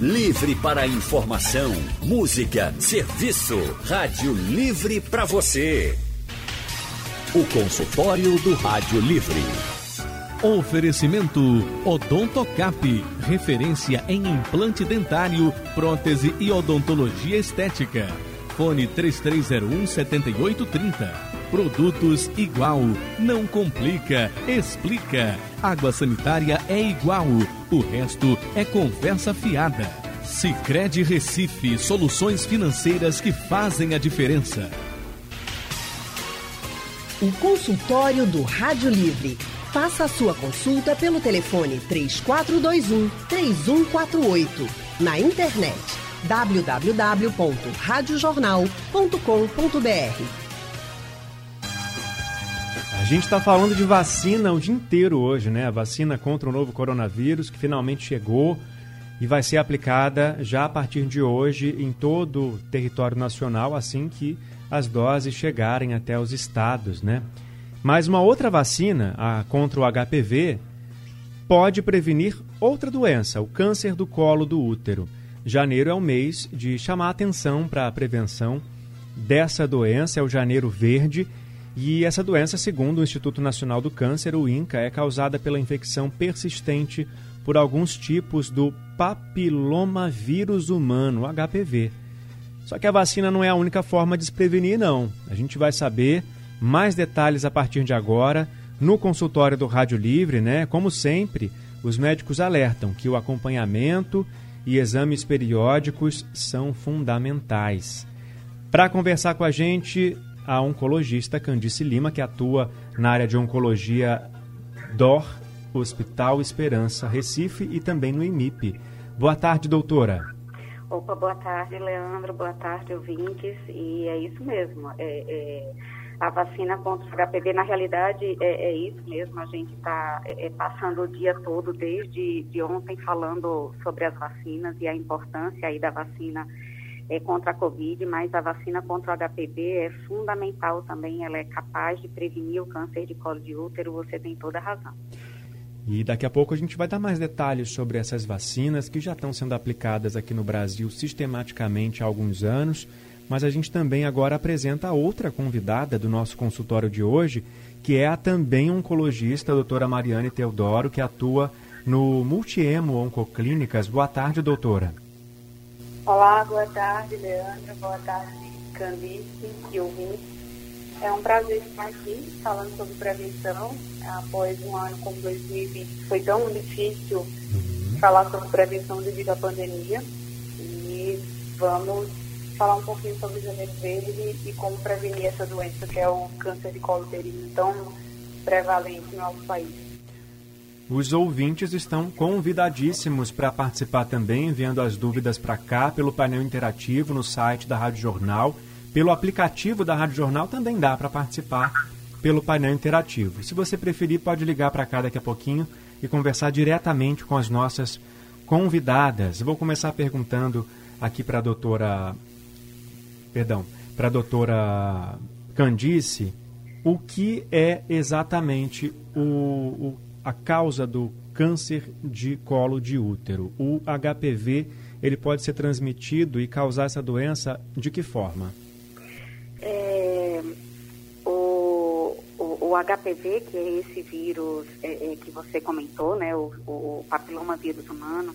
Livre para informação, música, serviço. Rádio Livre para você. O consultório do Rádio Livre. Oferecimento Odontocap, referência em implante dentário, prótese e odontologia estética. Fone 3301 7830. Produtos igual, não complica, explica. Água sanitária é igual, o resto é conversa fiada. Sicredi Recife, soluções financeiras que fazem a diferença. O consultório do Rádio Livre. Faça a sua consulta pelo telefone 3421 3148. Na internet www.radiojornal.com.br. Gente está falando de vacina o dia inteiro hoje, né? A vacina contra o novo coronavírus que finalmente chegou e vai ser aplicada já a partir de hoje em todo o território nacional, assim que as doses chegarem até os estados, né? Mas uma outra vacina, a contra o HPV, pode prevenir outra doença, o câncer do colo do útero. Janeiro é o mês de chamar atenção para a prevenção dessa doença, é o janeiro verde, e essa doença, segundo o Instituto Nacional do Câncer, o INCA, é causada pela infecção persistente por alguns tipos do papilomavírus humano, HPV. Só que a vacina não é a única forma de se prevenir, não. A gente vai saber mais detalhes a partir de agora no consultório do Rádio Livre, né? Como sempre, os médicos alertam que o acompanhamento e exames periódicos são fundamentais. Para conversar com a gente, a oncologista Candice Lima, que atua na área de oncologia DOR, Hospital Esperança Recife e também no IMIP. Boa tarde, doutora. Opa, boa tarde, Leandro. Boa tarde, ouvintes. E é isso mesmo. É, é, a vacina contra o HPV, na realidade, é, é isso mesmo. A gente está é, é, passando o dia todo, desde de ontem, falando sobre as vacinas e a importância aí da vacina é, contra a Covid, mas a vacina contra o HPV é fundamental também, ela é capaz de prevenir o câncer de colo de útero, você tem toda a razão. E daqui a pouco a gente vai dar mais detalhes sobre essas vacinas que já estão sendo aplicadas aqui no Brasil sistematicamente há alguns anos, mas a gente também agora apresenta a outra convidada do nosso consultório de hoje, que é a também oncologista, a doutora Mariane Teodoro, que atua no Multiemo Oncoclínicas. Boa tarde, doutora. Olá, boa tarde, Leandro. Boa tarde, Candice e ouvintes. É um prazer estar aqui falando sobre prevenção. Após um ano como 2020, foi tão difícil uhum. falar sobre prevenção devido à pandemia. E vamos falar um pouquinho sobre o janeiro verde e como prevenir essa doença, que é o câncer de colo uterino tão prevalente no nosso país. Os ouvintes estão convidadíssimos para participar também, enviando as dúvidas para cá pelo painel interativo no site da Rádio Jornal. Pelo aplicativo da Rádio Jornal também dá para participar pelo painel interativo. Se você preferir, pode ligar para cá daqui a pouquinho e conversar diretamente com as nossas convidadas. Vou começar perguntando aqui para a doutora. Perdão, para a doutora Candice, o que é exatamente o, o a causa do câncer de colo de útero. O HPV, ele pode ser transmitido e causar essa doença de que forma? É, o, o, o, HPV, que é esse vírus é, é, que você comentou, né, o, o papiloma vírus humano,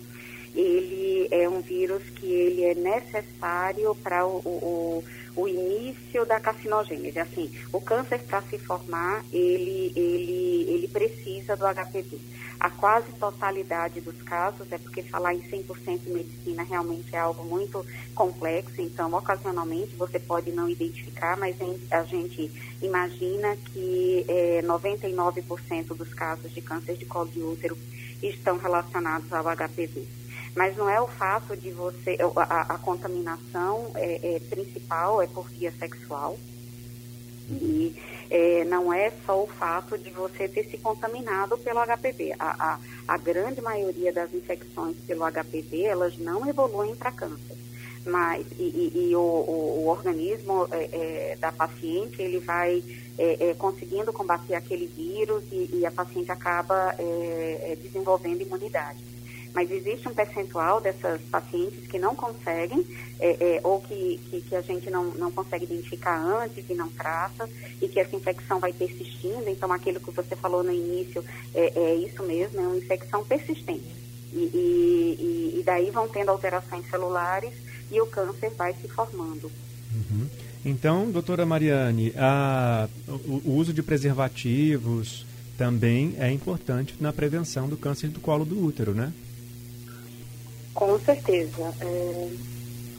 ele é um vírus que ele é necessário para o, o o início da carcinogênese. Assim, o câncer para se formar, ele, ele, ele precisa do HPV. A quase totalidade dos casos, é porque falar em 100% medicina realmente é algo muito complexo, então ocasionalmente você pode não identificar, mas a gente imagina que é, 99% dos casos de câncer de colo de útero estão relacionados ao HPV mas não é o fato de você, a, a contaminação é, é, principal é por via sexual. E é, não é só o fato de você ter se contaminado pelo HPV. A, a, a grande maioria das infecções pelo HPV, elas não evoluem para câncer. Mas, e, e, e o, o, o, organismo é, é, da paciente, ele vai é, conseguindo combater aquele vírus e, e a paciente acaba desenvolvendo imunidade. Mas existe um percentual dessas pacientes que não conseguem, é, é, ou que, que, que, a gente não, não consegue identificar antes e não trata, e que essa infecção vai persistindo. Então, aquilo que você falou no início é, é isso mesmo, é uma infecção persistente. E, e, e, daí vão tendo alterações celulares e o câncer vai se formando. Uhum. Então, doutora Mariane, a, o, o uso de preservativos também é importante na prevenção do câncer do colo do útero, né? Com certeza. É,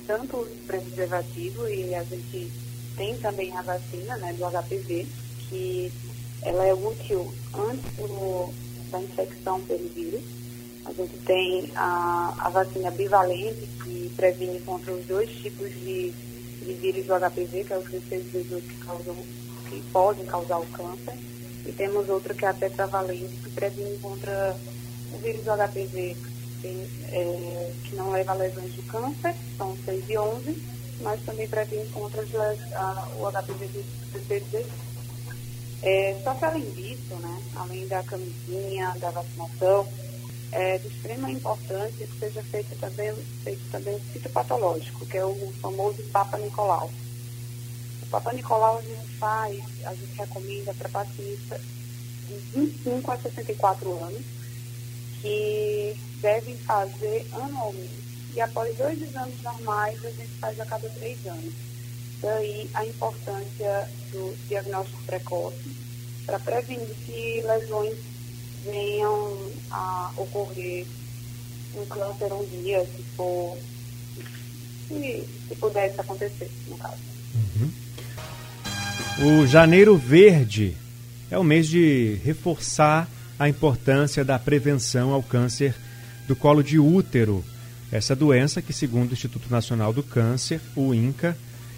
tanto o preservativo e a gente tem também a vacina né, do HPV, que ela é útil antes do, da infecção pelo vírus. A gente tem a, a vacina bivalente, que previne contra os dois tipos de, de vírus do HPV, que é os recessivos que, causam, que podem causar o câncer. E temos outra que é a tetravalente, que previne contra o vírus do HPV é, que não leva a lesões do câncer, são 6 e 11, mas também previne contra a, o HPV do CCD. É, só que além disso, né, além da camisinha, da vacinação, é de extrema importância que seja feito também, feito também o ciclo patológico, que é o famoso Papa Nicolau. O Papa Nicolau a gente faz, a gente recomenda para pacientes de 25 a 64 anos, que devem fazer anualmente. E após dois exames normais, a gente faz a cada três anos. Daí a importância do diagnóstico precoce para prevenir que lesões venham a ocorrer um câncer um dia, se for se, se pudesse acontecer, no caso. Uhum. O Janeiro Verde é o mês de reforçar a importância da prevenção ao câncer do colo de útero. Essa doença, que segundo o Instituto Nacional do Câncer, o INCA,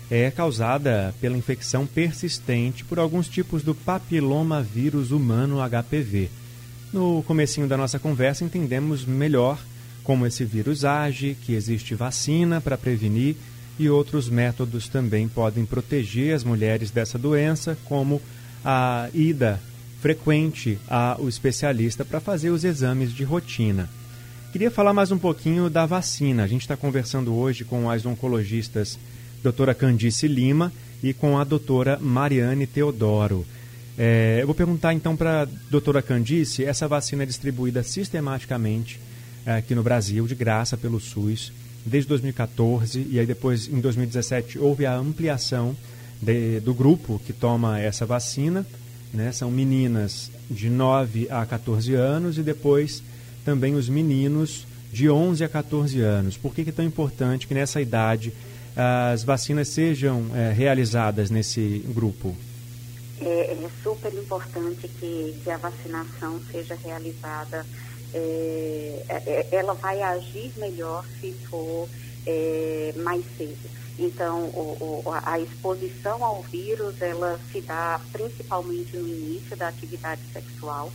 é causada pela infecção persistente por alguns tipos do papiloma vírus humano HPV. No comecinho da nossa conversa entendemos melhor como esse vírus age, que existe vacina para prevenir e outros métodos também podem proteger as mulheres dessa doença, como a ida frequente ao especialista para fazer os exames de rotina. Queria falar mais um pouquinho da vacina. A gente está conversando hoje com as oncologistas doutora Candice Lima e com a doutora Mariane Teodoro. É, eu vou perguntar então para a doutora Candice, essa vacina é distribuída sistematicamente é, aqui no Brasil, de graça pelo SUS, desde 2014, e aí depois, em 2017, houve a ampliação de, do grupo que toma essa vacina né? São meninas de 9 a 14 anos e depois também os meninos de 11 a 14 anos. Por que, que é tão importante que nessa idade as vacinas sejam é, realizadas nesse grupo? É, é, super importante que, que a vacinação seja realizada. É, é, é ela vai agir melhor se for é, mais cedo. Então, o, o, a exposição ao vírus, ela se dá principalmente no início da atividade sexual.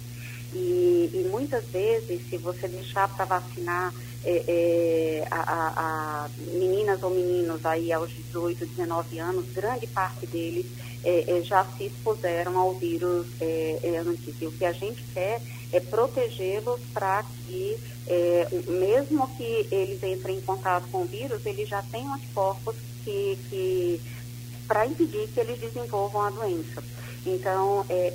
E, e muitas vezes, se você deixar para vacinar é, é, a, a, a, meninas ou meninos aí aos 18, 19 anos, grande parte deles é, é já se expuseram ao vírus é, é, antes. E o que a gente quer é protegê-los para que, mesmo que eles entrem em contato com o vírus, eles já tenham anticorpos que, que para impedir que eles desenvolvam a doença. Então, é,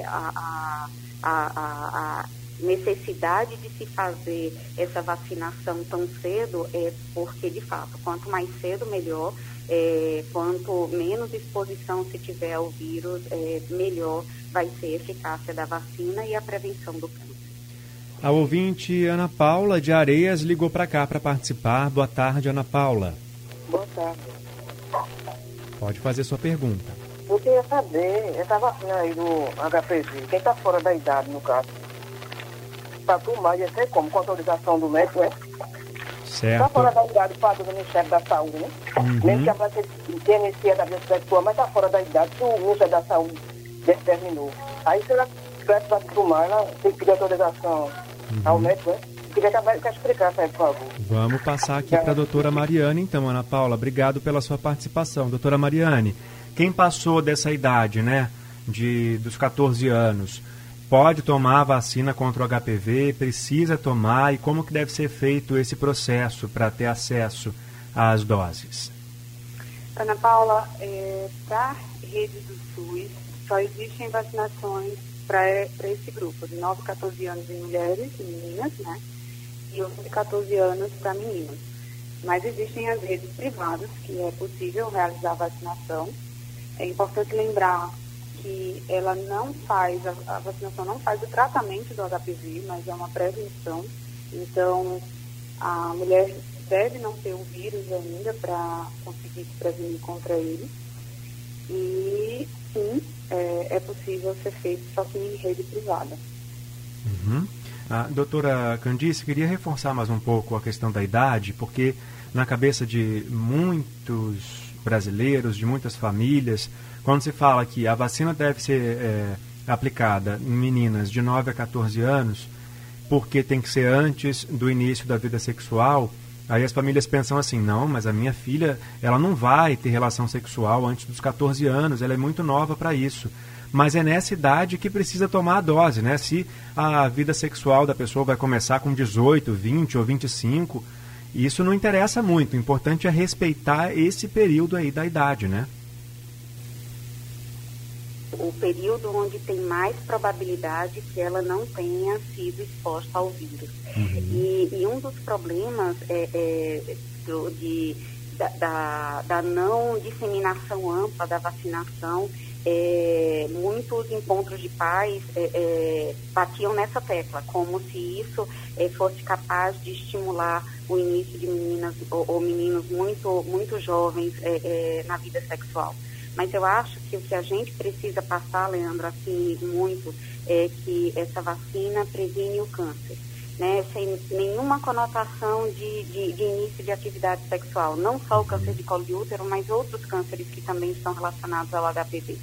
é, a, a, a, a, necessidade de se fazer essa vacinação tão cedo é porque, de fato, quanto mais cedo, melhor. É, quanto menos exposição se tiver ao vírus, é, melhor vai ser a eficácia da vacina e a prevenção do câncer. A ouvinte Ana Paula de Areias ligou para cá para participar. Boa tarde, Ana Paula. Boa tarde. Pode fazer sua pergunta. Eu queria saber, essa vacina aí do HPV, quem está fora da idade, no caso, para tomar, ia ser como? Com autorização do médico, né? Certo. Está fora da idade, padre do Ministério da Saúde, né? Uhum. Mesmo que a pessoa tenha iniciado a vida sexual, mas está fora da idade, que o Ministério da Saúde determinou. Aí, será que a vai tomar, ela tem que pedir autorização uhum. ao médico, né? Queria que a explicasse aí, por favor. Vamos passar aqui para a doutora Mariane, então, Ana Paula. Obrigado pela sua participação. Doutora Mariane, quem passou dessa idade, né, de, dos 14 anos, pode tomar a vacina contra o HPV, precisa tomar e como que deve ser feito esse processo para ter acesso às doses? Ana Paula, é, para a rede do SUS, só existem vacinações para esse grupo, de 9 a 14 anos em mulheres e meninas, né? E 11 a 14 anos para meninos. Mas existem as redes privadas que é possível realizar a vacinação. É importante lembrar que ela não faz, a vacinação não faz o tratamento do HPV, mas é uma prevenção. Então, a mulher deve não ter o vírus ainda para conseguir se prevenir contra ele. E sim, é, é, possível ser feito só que em rede privada. Uhum. A doutora Candice, queria reforçar mais um pouco a questão da idade, porque na cabeça de muitos brasileiros, de muitas famílias, quando se fala que a vacina deve ser é, aplicada em meninas de 9 a 14 anos, porque tem que ser antes do início da vida sexual, aí as famílias pensam assim, não, mas a minha filha, ela não vai ter relação sexual antes dos 14 anos, ela é muito nova para isso. Mas é nessa idade que precisa tomar a dose, né? Se a vida sexual da pessoa vai começar com 18, 20 ou 25, isso não interessa muito. O importante é respeitar esse período aí da idade, né? o período onde tem mais probabilidade que ela não tenha sido exposta ao vírus. Uhum. E, e, um dos problemas é, é do, de, da, da, da, não disseminação ampla da vacinação, é, muitos encontros de pais é, é batiam nessa tecla, como se isso é, fosse capaz de estimular o início de meninas ou, ou meninos muito, muito jovens é, na vida sexual. Mas eu acho que o que a gente precisa passar, Leandro, assim, muito, é que essa vacina previne o câncer. Né, sem nenhuma conotação de, de, de, início de atividade sexual, não só o câncer de colo de útero, mas outros cânceres que também estão relacionados ao HPV.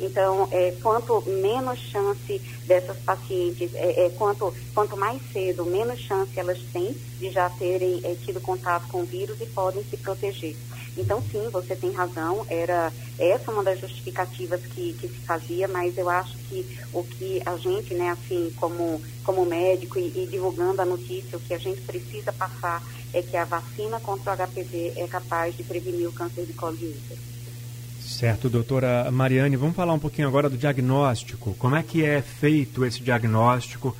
Então, é, quanto menos chance dessas pacientes, é, é, quanto, quanto mais cedo, menos chance elas têm de já terem é, tido contato com o vírus e podem se proteger. Então, sim, você tem razão, era essa uma das justificativas que, que se fazia, mas eu acho que o que a gente, né, assim, como, como médico e, e divulgando a notícia, o que a gente precisa passar é que a vacina contra o HPV é capaz de prevenir o câncer de colo de útero. Certo, doutora Mariane, vamos falar um pouquinho agora do diagnóstico. Como é que é feito esse diagnóstico?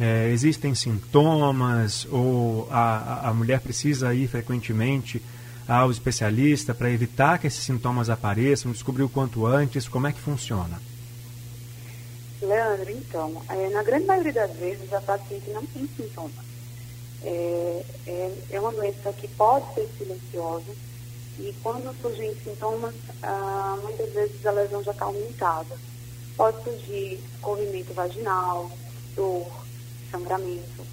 É, existem sintomas ou a, a mulher precisa ir frequentemente ao especialista para evitar que esses sintomas apareçam, descobrir o quanto antes, como é que funciona? Leandro, então, é, na grande maioria das vezes a paciente não tem sintomas. É, é, é uma doença que pode ser silenciosa e quando surgem sintomas, ah, muitas vezes a lesão já está aumentada. Pode surgir corrimento vaginal, dor, sangramento,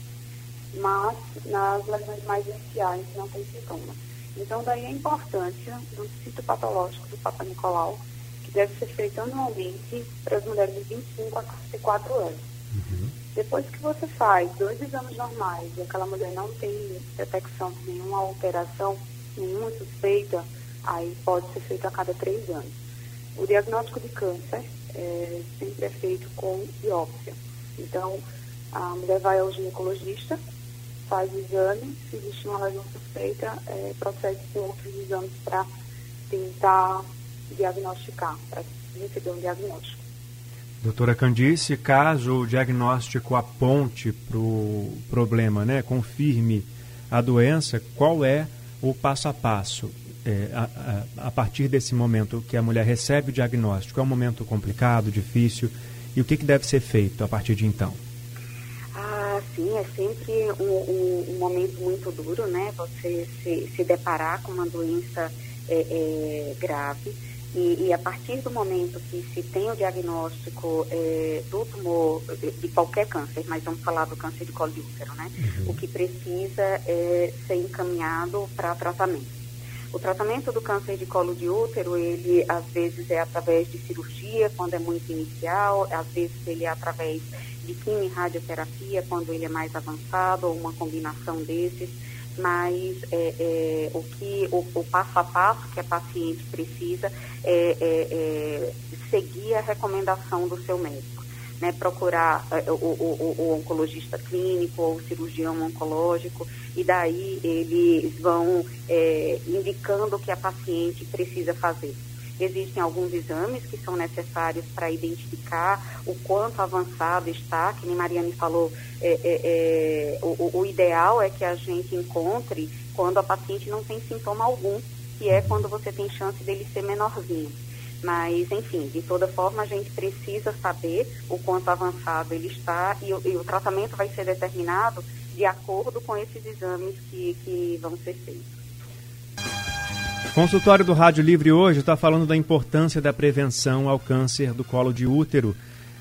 mas nas lesões mais iniciais não tem sintomas. Então, daí a importância do citopatológico do Papa Nicolau, que deve ser feito anualmente para as mulheres de 25 a 44 anos. Uhum. Depois que você faz dois exames normais e aquela mulher não tem detecção de nenhuma alteração, nenhuma suspeita, aí pode ser feito a cada três anos. O diagnóstico de câncer é, sempre é feito com biópsia. Então, a mulher vai ao ginecologista, faz exame, se existe uma lesão suspeita, é, procede com outros exames para tentar diagnosticar, para receber um diagnóstico. Doutora Candice, caso o diagnóstico aponte para o problema, né, confirme a doença, qual é o passo a passo? É, a, a, a partir desse momento que a mulher recebe o diagnóstico, é um momento complicado, difícil, e o que, que deve ser feito a partir de então? Sim, é sempre um, um, um, momento muito duro, né? Você se, se deparar com uma doença é, é, grave. E, e, a partir do momento que se tem o diagnóstico é, do tumor, de, de, qualquer câncer, mas vamos falar do câncer de colo de útero, né? Uhum. O que precisa é ser encaminhado para tratamento. O tratamento do câncer de colo de útero, ele às vezes é através de cirurgia, quando é muito inicial, às vezes ele é através de quimio radioterapia, quando ele é mais avançado, ou uma combinação desses, mas é, é, o que o, o, passo a passo que a paciente precisa é, é, é seguir a recomendação do seu médico. Né, procurar uh, o, o, o, oncologista clínico ou o cirurgião oncológico, e daí eles vão é, indicando o que a paciente precisa fazer. Existem alguns exames que são necessários para identificar o quanto avançado está, que nem Mariane falou, é, é, o, o ideal é que a gente encontre quando a paciente não tem sintoma algum, que é quando você tem chance dele ser menorzinho. Mas, enfim, de toda forma, a gente precisa saber o quanto avançado ele está e, e o tratamento vai ser determinado de acordo com esses exames que, que vão ser feitos. Consultório do Rádio Livre hoje está falando da importância da prevenção ao câncer do colo de útero.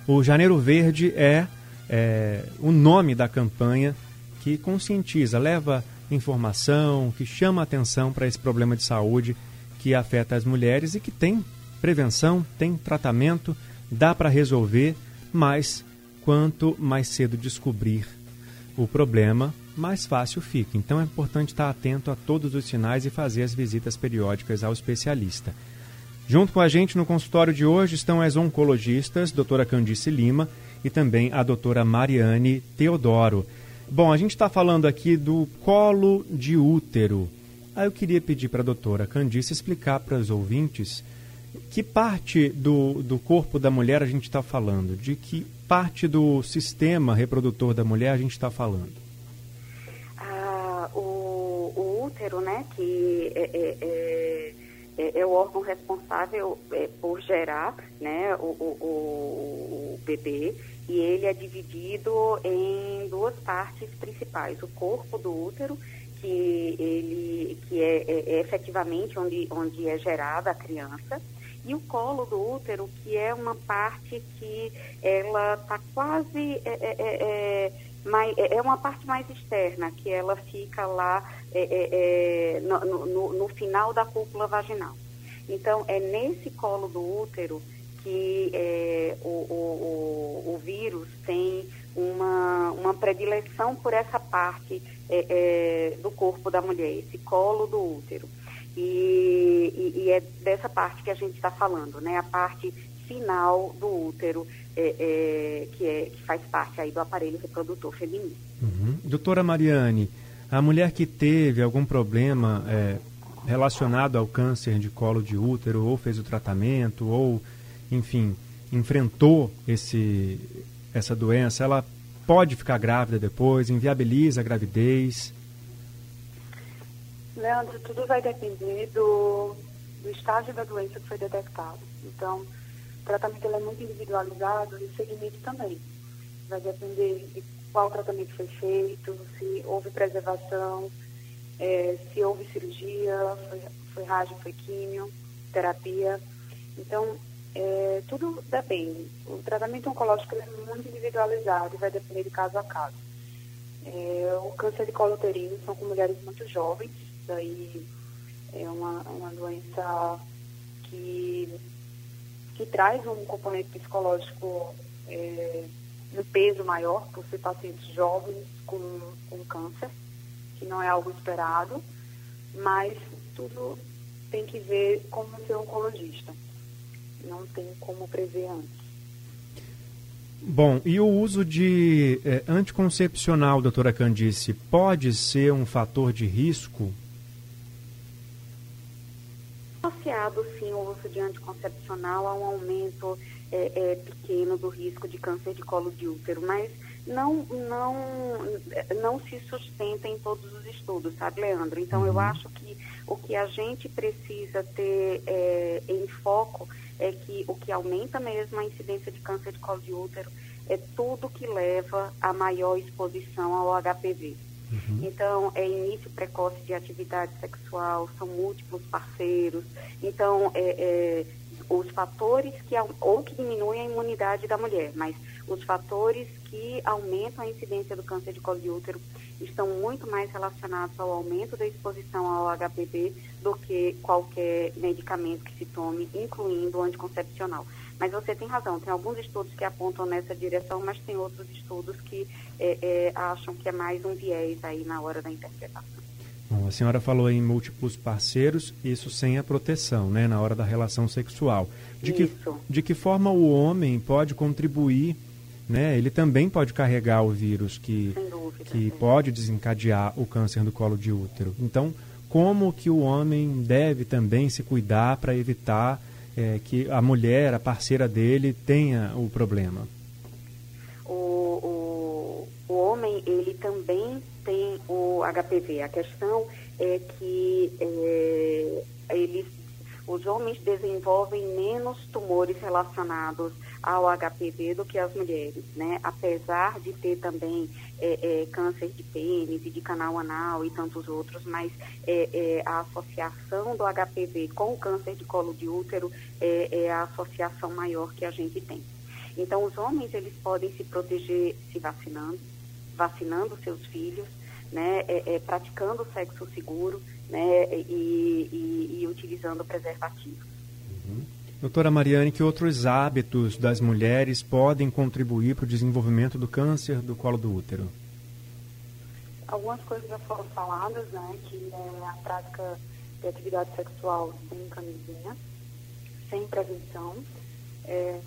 O Janeiro Verde é, é o nome da campanha que conscientiza, leva informação, que chama atenção para esse problema de saúde que afeta as mulheres e que tem prevenção, tem tratamento, dá para resolver, mas quanto mais cedo descobrir o problema, mais fácil fica. Então é importante estar atento a todos os sinais e fazer as visitas periódicas ao especialista. Junto com a gente no consultório de hoje estão as oncologistas, doutora Candice Lima e também a doutora Mariane Teodoro. Bom, a gente está falando aqui do colo de útero. Aí eu queria pedir para a doutora Candice explicar para os ouvintes que parte do, do corpo da mulher a gente está falando, de que parte do sistema reprodutor da mulher a gente está falando útero, né, que é, é, é, é, é o órgão responsável é, por gerar né, o, o, o, bebê, e ele é dividido em duas partes principais. O corpo do útero, que, ele, que é, é efetivamente onde, onde é gerada a criança, e o colo do útero, que é uma parte que ela está quase é, é, é, mais, é uma parte mais externa, que ela fica lá é, é, é no, no, no, final da cúpula vaginal. Então, é nesse colo do útero que é, o, o, o, o, vírus tem uma, uma predileção por essa parte é, do corpo da mulher, esse colo do útero. E, e, e é dessa parte que a gente está falando, né? A parte final do útero, é, é, que, é, que faz parte aí do aparelho reprodutor feminino. Uhum. Doutora Mariane, a mulher que teve algum problema é, relacionado ao câncer de colo de útero, ou fez o tratamento, ou, enfim, enfrentou esse, essa doença, ela pode ficar grávida depois, inviabiliza a gravidez? Leandro, tudo vai depender do, do estágio da doença que foi detectado. Então, o tratamento é muito individualizado e o segmento também. Vai depender de qual tratamento foi feito, se houve preservação, é, se houve cirurgia, foi, foi rádio, foi químio, terapia. Então, é, tudo depende. O tratamento oncológico é muito individualizado e vai depender de caso a caso. É, o câncer de colo uterino são com mulheres muito jovens, daí é uma, uma doença que que traz um componente psicológico é, um peso maior por ser pacientes jovens com, com câncer, que não é algo esperado, mas tudo tem que ver como ser oncologista. Não tem como prever antes. Bom, e o uso de é, anticoncepcional, doutora Candice, pode ser um fator de risco associado sim o uso de anticoncepcional a um aumento é, é, pequeno do risco de câncer de colo de útero, mas não, não, não se sustenta em todos os estudos, sabe, Leandro? Então, uhum. eu acho que o que a gente precisa ter é, em foco é que o que aumenta mesmo a incidência de câncer de colo de útero é tudo que leva a maior exposição ao HPV. Uhum. Então, é início precoce de atividade sexual, são múltiplos parceiros. Então, é, é, os fatores que ou que diminuem a imunidade da mulher, mas os fatores que aumentam a incidência do câncer de colo de útero estão muito mais relacionados ao aumento da exposição ao HPV do que qualquer medicamento que se tome, incluindo o anticoncepcional. Mas você tem razão, tem alguns estudos que apontam nessa direção, mas tem outros estudos que é, é, acham que é mais um viés aí na hora da interpretação. Bom, a senhora falou em múltiplos parceiros, isso sem a proteção, né, na hora da relação sexual. De que, de que forma o homem pode contribuir né, ele também pode carregar o vírus que, dúvida, que sim. pode desencadear o câncer do colo de útero. Então, como que o homem deve também se cuidar para evitar é, que a mulher, a parceira dele, tenha o problema? O, o, o homem, ele também tem o HPV. A questão é que é, os homens desenvolvem menos tumores relacionados ao HPV do que as mulheres, né? Apesar de ter também é, é, câncer de pênis e de canal anal e tantos outros, mas é, é a associação do HPV com o câncer de colo de útero é, é a associação maior que a gente tem. Então, os homens eles podem se proteger se vacinando, vacinando seus filhos, né, é, é, praticando sexo seguro né, e, e, e utilizando preservativo. Uhum. Doutora Mariane, que outros hábitos das mulheres podem contribuir para o desenvolvimento do câncer do colo do útero? Algumas coisas já foram faladas, né, que é a prática de atividade sexual sem camisinha, sem prevenção, é,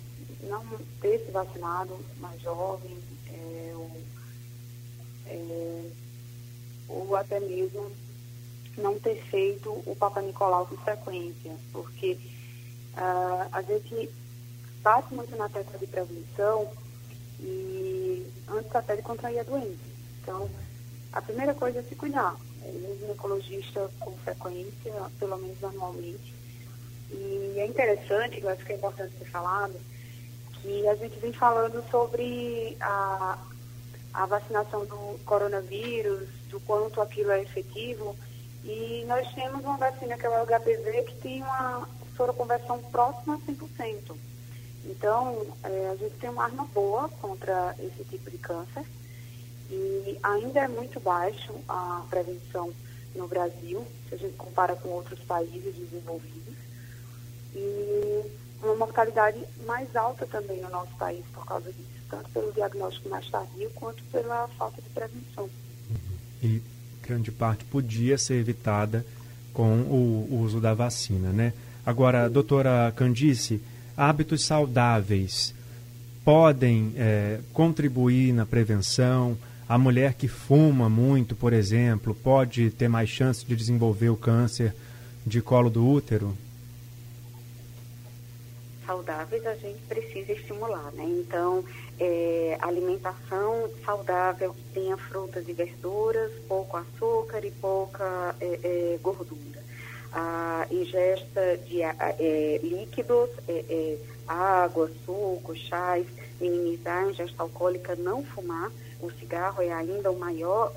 não ter se vacinado mais jovem, é, ou, é, ou até mesmo não ter feito o Papa Nicolau com frequência, porque uh, a gente bate muito na tecla de prevenção e antes até de contrair a doença. Então, a primeira coisa é se cuidar. É no ginecologista com frequência, pelo menos anualmente. E é interessante, eu acho que é importante ser falado, que a gente vem falando sobre a, a vacinação do coronavírus, do quanto aquilo é efetivo. E nós temos uma vacina que é o HPV que tem uma soroconversão próxima a 100%. Então, é, a gente tem uma arma boa contra esse tipo de câncer e ainda é muito baixo a prevenção no Brasil, se a gente compara com outros países desenvolvidos. E uma mortalidade mais alta também no nosso país por causa disso, tanto pelo diagnóstico mais tardio quanto pela falta de prevenção. E grande parte podia ser evitada com o uso da vacina, né? Agora, doutora Candice, hábitos saudáveis podem é, contribuir na prevenção? A mulher que fuma muito, por exemplo, pode ter mais chance de desenvolver o câncer de colo do útero? Saudáveis a gente precisa estimular, né? Então, é, alimentação saudável tenha frutas e verduras, pouco açúcar e pouca é, é, gordura. A ingesta de é, líquidos, é, é, água, suco, chás, minimizar a ingesta alcoólica, não fumar. O cigarro é ainda o maior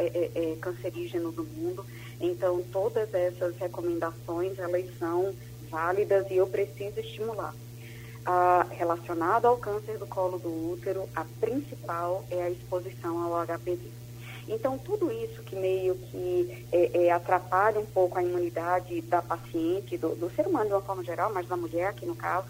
cancerígeno do mundo. Então, todas essas recomendações, elas são válidas e eu preciso estimular ah, relacionado ao câncer do colo do útero, a principal é a exposição ao HPV. Então, tudo isso que meio que é, é, atrapalha um pouco a imunidade da paciente, do, do, ser humano de uma forma geral, mas da mulher aqui no caso,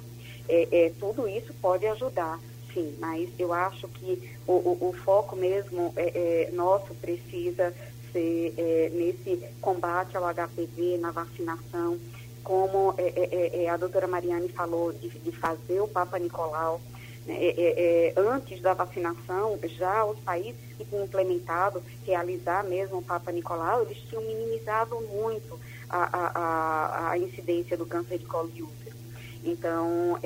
é, é tudo isso pode ajudar, sim, mas eu acho que o, o, o foco mesmo é, é, nosso precisa ser nesse combate ao HPV, na vacinação, como é, é, é, é, a doutora Mariane falou, de, de fazer o Papa Nicolau, né, é, é, antes da vacinação, já os países que tinham implementado, realizar mesmo o Papa Nicolau, eles tinham minimizado muito a, a, a, a incidência do câncer de colo de útero. Então,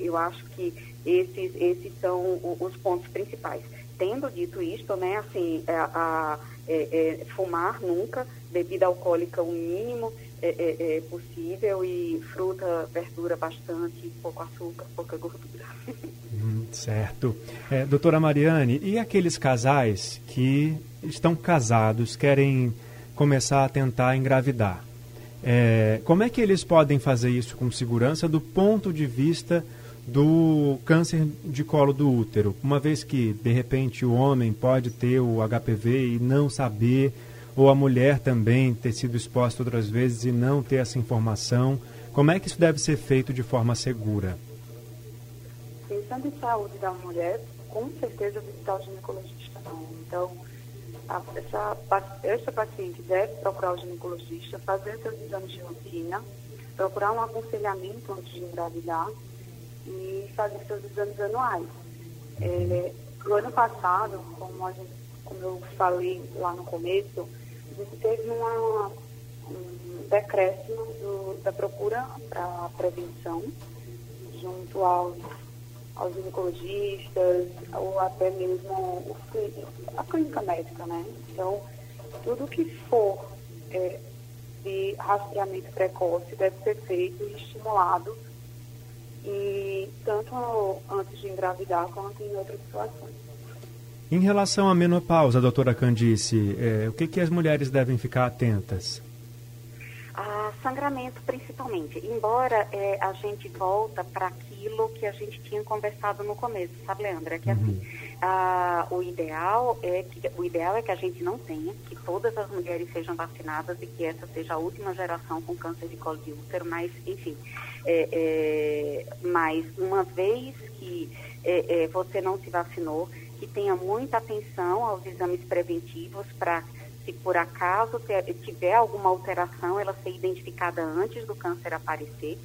eu acho que esses, esses são os pontos principais. Tendo dito isto, né, assim, a, fumar nunca, bebida alcoólica o mínimo, é, é, é, possível e fruta, verdura bastante, pouco açúcar, pouca gordura. Hum, certo. É, doutora Mariane, e aqueles casais que estão casados, querem começar a tentar engravidar? É, como é que eles podem fazer isso com segurança do ponto de vista do câncer de colo do útero? Uma vez que, de repente, o homem pode ter o HPV e não saber ou a mulher também ter sido exposta outras vezes e não ter essa informação? Como é que isso deve ser feito de forma segura? Pensando em saúde da mulher, com certeza visitar o ginecologista não. Então, a, essa, essa paciente deve procurar o ginecologista, fazer seus exames de rotina, procurar um aconselhamento antes de engravidar e fazer seus exames anuais. É, no ano passado, como, gente, como eu falei lá no começo, a gente teve uma, um decréscimo do, da procura para prevenção junto aos, aos ginecologistas ou até mesmo a clínica médica, né? Então, tudo que for é, de rastreamento precoce deve ser feito e estimulado e tanto antes de engravidar quanto em outras situações. Em relação à menopausa, doutora Candice, é, o que, que as mulheres devem ficar atentas? A sangramento, principalmente. Embora é, a gente volta para aquilo que a gente tinha conversado no começo, sabe, Leandra? É que assim, uhum. assim, a, o ideal é que o ideal é que a gente não tenha, que todas as mulheres sejam vacinadas e que essa seja a última geração com câncer de colo de útero, mas enfim, é, é, mas uma vez que é, é, você não se vacinou, que tenha muita atenção aos exames preventivos para se por acaso tiver alguma alteração, ela ser identificada antes do câncer aparecer.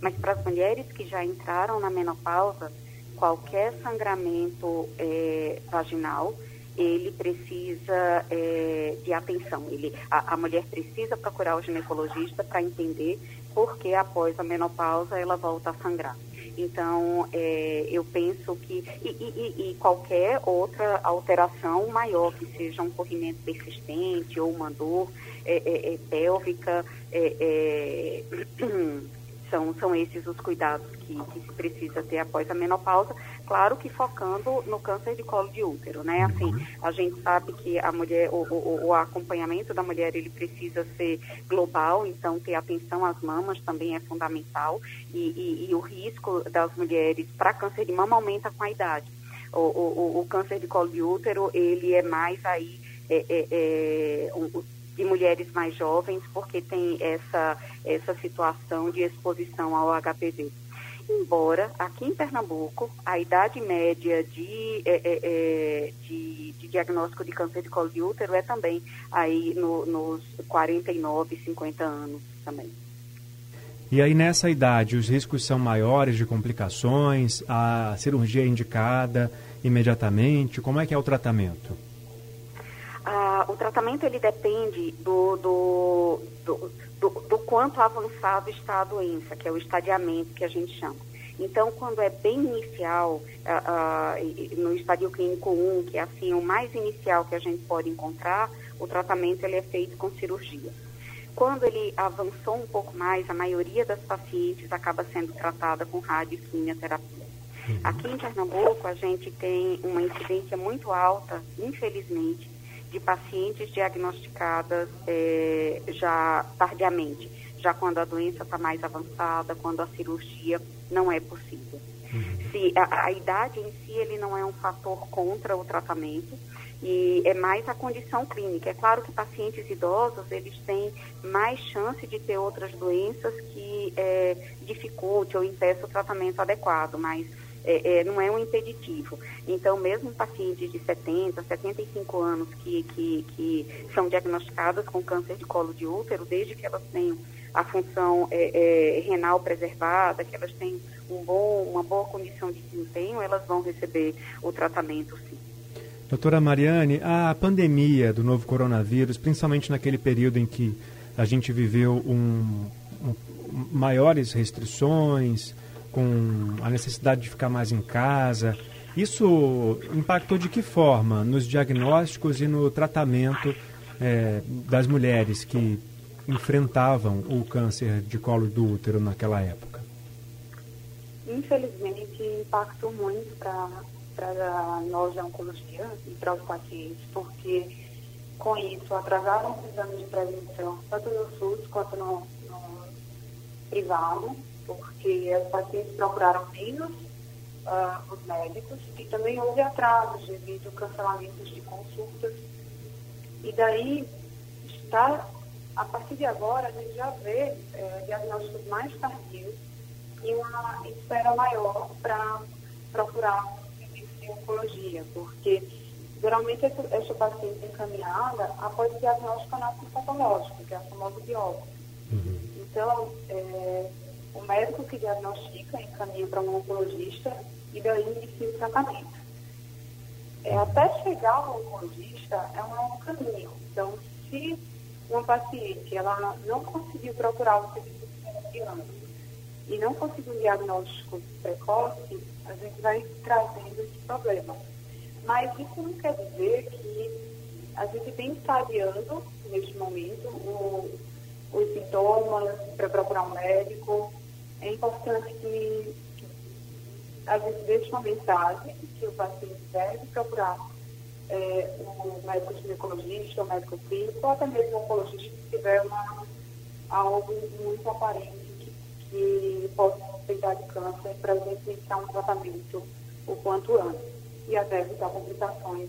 Mas para as mulheres que já entraram na menopausa, qualquer sangramento é, vaginal, ele precisa é, de atenção. Ele, a, a, mulher precisa procurar o ginecologista para entender por que após a menopausa ela volta a sangrar. Então, é, eu penso que. E, e, e, qualquer outra alteração maior, que seja um corrimento persistente ou uma dor é, é, é pélvica, é, são, são esses os cuidados que, que se precisa ter após a menopausa, claro que focando no câncer de colo de útero, né? Assim, a gente sabe que a mulher, o, o, o acompanhamento da mulher, ele precisa ser global, então ter atenção às mamas também é fundamental e, e, e o risco das mulheres para câncer de mama aumenta com a idade. O, o, o, câncer de colo de útero, ele é mais aí é, é, é, um, de mulheres mais jovens, porque tem essa, essa situação de exposição ao HPV. Embora aqui em Pernambuco a idade média de, é, é, é de, de, diagnóstico de câncer de colo de útero é também aí no, nos 49, 50 anos também. E aí nessa idade os riscos são maiores de complicações, a cirurgia é indicada imediatamente, como é que é o tratamento? O tratamento ele depende do, do, do, do, do quanto avançado está a doença, que é o estadiamento que a gente chama. Então, quando é bem inicial, ah, ah, no estadio clínico 1, que é assim o mais inicial que a gente pode encontrar, o tratamento ele é feito com cirurgia. Quando ele avançou um pouco mais, a maioria das pacientes acaba sendo tratada com radioquimioterapia. Uhum. Aqui em Pernambuco, a gente tem uma incidência muito alta, infelizmente, de pacientes diagnosticadas é, já tardiamente, já quando a doença está mais avançada, quando a cirurgia não é possível. Uhum. Se a, a, idade em si ele não é um fator contra o tratamento e é mais a condição clínica. É claro que pacientes idosos eles têm mais chance de ter outras doenças que é, dificulte ou impeça o tratamento adequado, mas é, é, não é um impeditivo. Então, mesmo pacientes de 70, 75 anos que, que, que são diagnosticadas com câncer de colo de útero, desde que elas tenham a função é, é, renal preservada, que elas tenham um bom, uma boa condição de desempenho, elas vão receber o tratamento sim. Doutora Mariane, a pandemia do novo coronavírus, principalmente naquele período em que a gente viveu um, um maiores restrições, com a necessidade de ficar mais em casa. Isso impactou de que forma nos diagnósticos e no tratamento é, das mulheres que enfrentavam o câncer de colo do útero naquela época? Infelizmente, impactou muito para nós de oncologia e para os pacientes, porque com isso atrasaram os exames de prevenção, tanto no SUS quanto no, no privado, porque as pacientes procuraram menos uh, os médicos e também houve atrasos devido a cancelamentos de consultas. E daí, está, a partir de agora, a gente já vê é, diagnósticos mais tardios e uma espera maior para procurar serviço de oncologia, porque geralmente essa, essa paciente encaminhada após o diagnóstico anátomo patológico, que é a famosa biópsia. Uhum. Então, é, o médico que diagnostica encaminha para um oncologista e daí inicia o tratamento. É, até chegar ao oncologista é um longo caminho. Então, se uma paciente ela não conseguiu procurar o serviço de e não conseguiu um diagnóstico precoce, a gente vai trazendo esse problema. Mas isso não quer dizer que a gente vem estadiando, neste momento, o, os sintomas para procurar um médico. É importante que a gente deixe uma mensagem que o paciente deve procurar é, o médico ginecologista, o médico clínico, ou até mesmo o oncologista se tiver uma, algo muito aparente que, que possa suspeitar de câncer para a gente iniciar um tratamento o quanto antes e até evitar complicações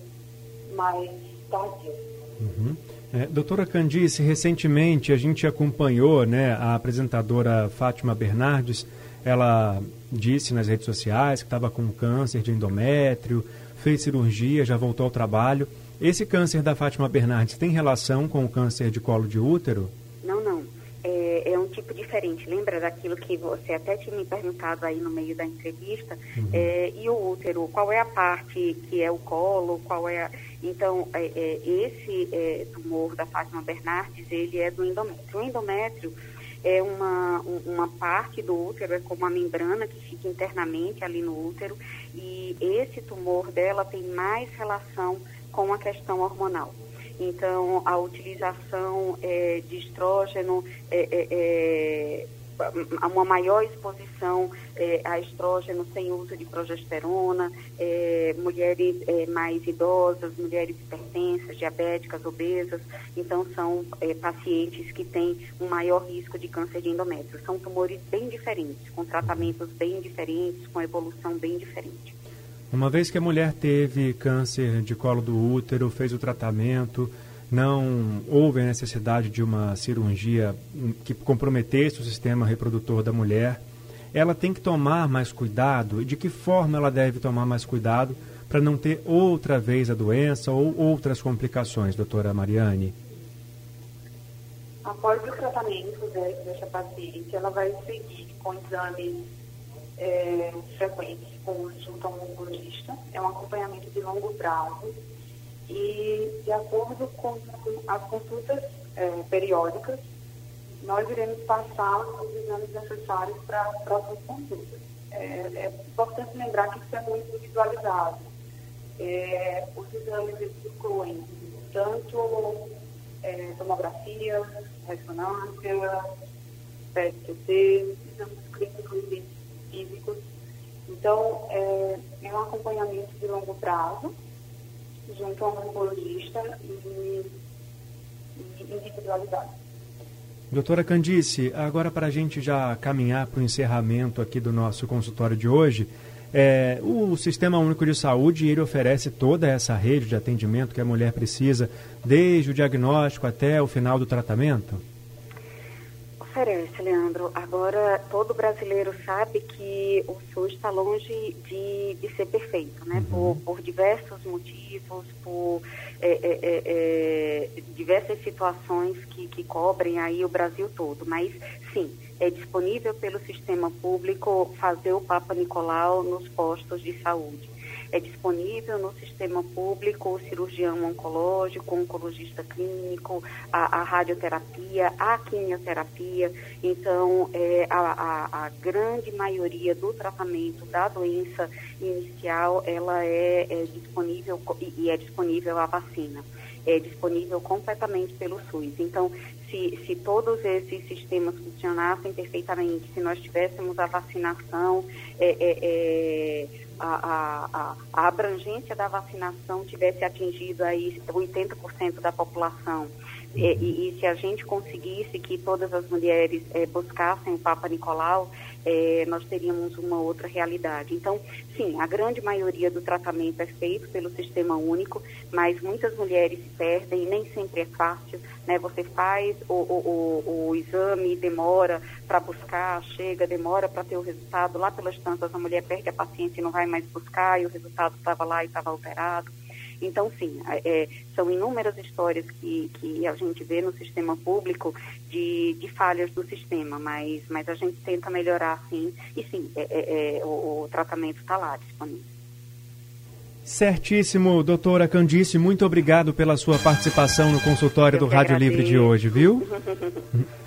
mais tardias. Uhum. É, doutora Candice, recentemente a gente acompanhou né, a apresentadora Fátima Bernardes, ela disse nas redes sociais que estava com câncer de endométrio, fez cirurgia, já voltou ao trabalho. Esse câncer da Fátima Bernardes tem relação com o câncer de colo de útero? Não, não. Tipo diferente. Lembra daquilo que você até tinha me perguntado aí no meio da entrevista? Uhum. É, e o útero? Qual é a parte que é o colo? Qual é a... Então, é, é esse é, tumor da Fátima Bernardes, ele é do endométrio. O endométrio é uma, uma parte do útero, é como uma membrana que fica internamente ali no útero, e esse tumor dela tem mais relação com a questão hormonal. Então, a utilização é, de estrógeno é, é, é uma maior exposição é, a estrógeno sem uso de progesterona, é, mulheres mais idosas, mulheres hipertensas, diabéticas, obesas. Então, são pacientes que têm um maior risco de câncer de endométrio. São tumores bem diferentes, com tratamentos bem diferentes, com evolução bem diferente. Uma vez que a mulher teve câncer de colo do útero, fez o tratamento, não houve a necessidade de uma cirurgia que comprometesse o sistema reprodutor da mulher, ela tem que tomar mais cuidado. De que forma ela deve tomar mais cuidado para não ter outra vez a doença ou outras complicações, doutora Mariane? Após o tratamento dessa paciente, ela vai seguir com exames é, frequentes com junto a um oncologista. É um acompanhamento de longo prazo e, de acordo com as consultas é, periódicas, nós iremos passar os exames necessários para as próximas consultas. É, é, importante lembrar que isso é muito individualizado. É, os exames incluem tanto é, tomografia, ressonância, PET-CT, exames clínicos e físicos. Então, é, é um acompanhamento de longo prazo, junto a um oncologista e, e individualizado. Doutora Candice, agora para a gente já caminhar para o encerramento aqui do nosso consultório de hoje, é, o Sistema Único de Saúde ele oferece toda essa rede de atendimento que a mulher precisa, desde o diagnóstico até o final do tratamento? Oferece, Leandro. Agora, todo brasileiro sabe que o SUS está longe de, de ser perfeito, né? Uhum. Por, por diversos motivos, por é, é, é, é, diversas situações que, que cobrem aí o Brasil todo. Mas, sim, é disponível pelo sistema público fazer o Papa Nicolau nos postos de saúde. É disponível no sistema público o cirurgião oncológico, o oncologista clínico, a, a radioterapia, a quimioterapia. Então, é, a, a, a, grande maioria do tratamento da doença inicial, ela é, é disponível e, e é disponível a vacina é disponível completamente pelo SUS. Então, se, se todos esses sistemas funcionassem perfeitamente, se nós tivéssemos a vacinação, é, é, é, a, a, a, abrangência da vacinação tivesse atingido aí 80% da população, e, e, e, se a gente conseguisse que todas as mulheres é, buscassem o Papa Nicolau, é, nós teríamos uma outra realidade. Então, sim, a grande maioria do tratamento é feito pelo sistema único, mas muitas mulheres se perdem e nem sempre é fácil. Né? Você faz o, o, o, o exame, demora para buscar, chega, demora para ter o resultado. Lá pelas tantas, a mulher perde a paciência e não vai mais buscar, e o resultado estava lá e estava alterado. Então, sim, é, são inúmeras histórias que, que a gente vê no sistema público de, de falhas do sistema, mas, mas a gente tenta melhorar, sim, e sim, é, é, é o, o tratamento está lá disponível. Certíssimo, doutora Candice, muito obrigado pela sua participação no consultório Eu do Rádio agradeço. Livre de hoje, viu?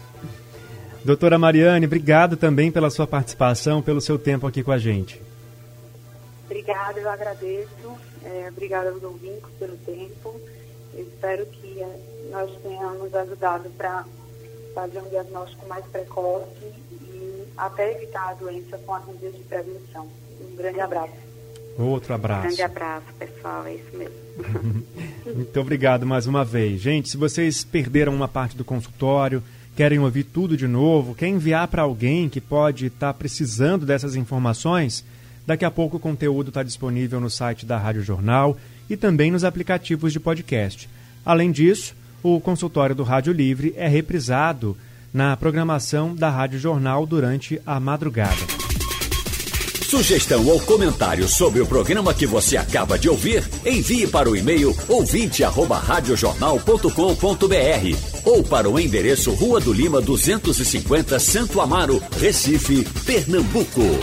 doutora Mariane, obrigado também pela sua participação, pelo seu tempo aqui com a gente. Obrigada, eu agradeço. É, obrigada aos ouvintes pelo tempo. Eu espero que é, nós tenhamos ajudado para fazer um diagnóstico mais precoce e até evitar a doença com as medidas de prevenção. Um grande abraço. Outro abraço. Grande abraço, pessoal. É isso mesmo. Muito obrigado mais uma vez. Gente, se vocês perderam uma parte do consultório, querem ouvir tudo de novo, quer enviar para alguém que pode estar tá precisando dessas informações, daqui a pouco o conteúdo está disponível no site da Rádio Jornal e também nos aplicativos de podcast. Além disso, o consultório do Rádio Livre é reprisado na programação da Rádio Jornal durante a madrugada. Sugestão ou comentário sobre o programa que você acaba de ouvir, envie para o e-mail ouvinte@radiojornal.com.br ou para o endereço Rua do Lima 250, Santo Amaro, Recife, Pernambuco.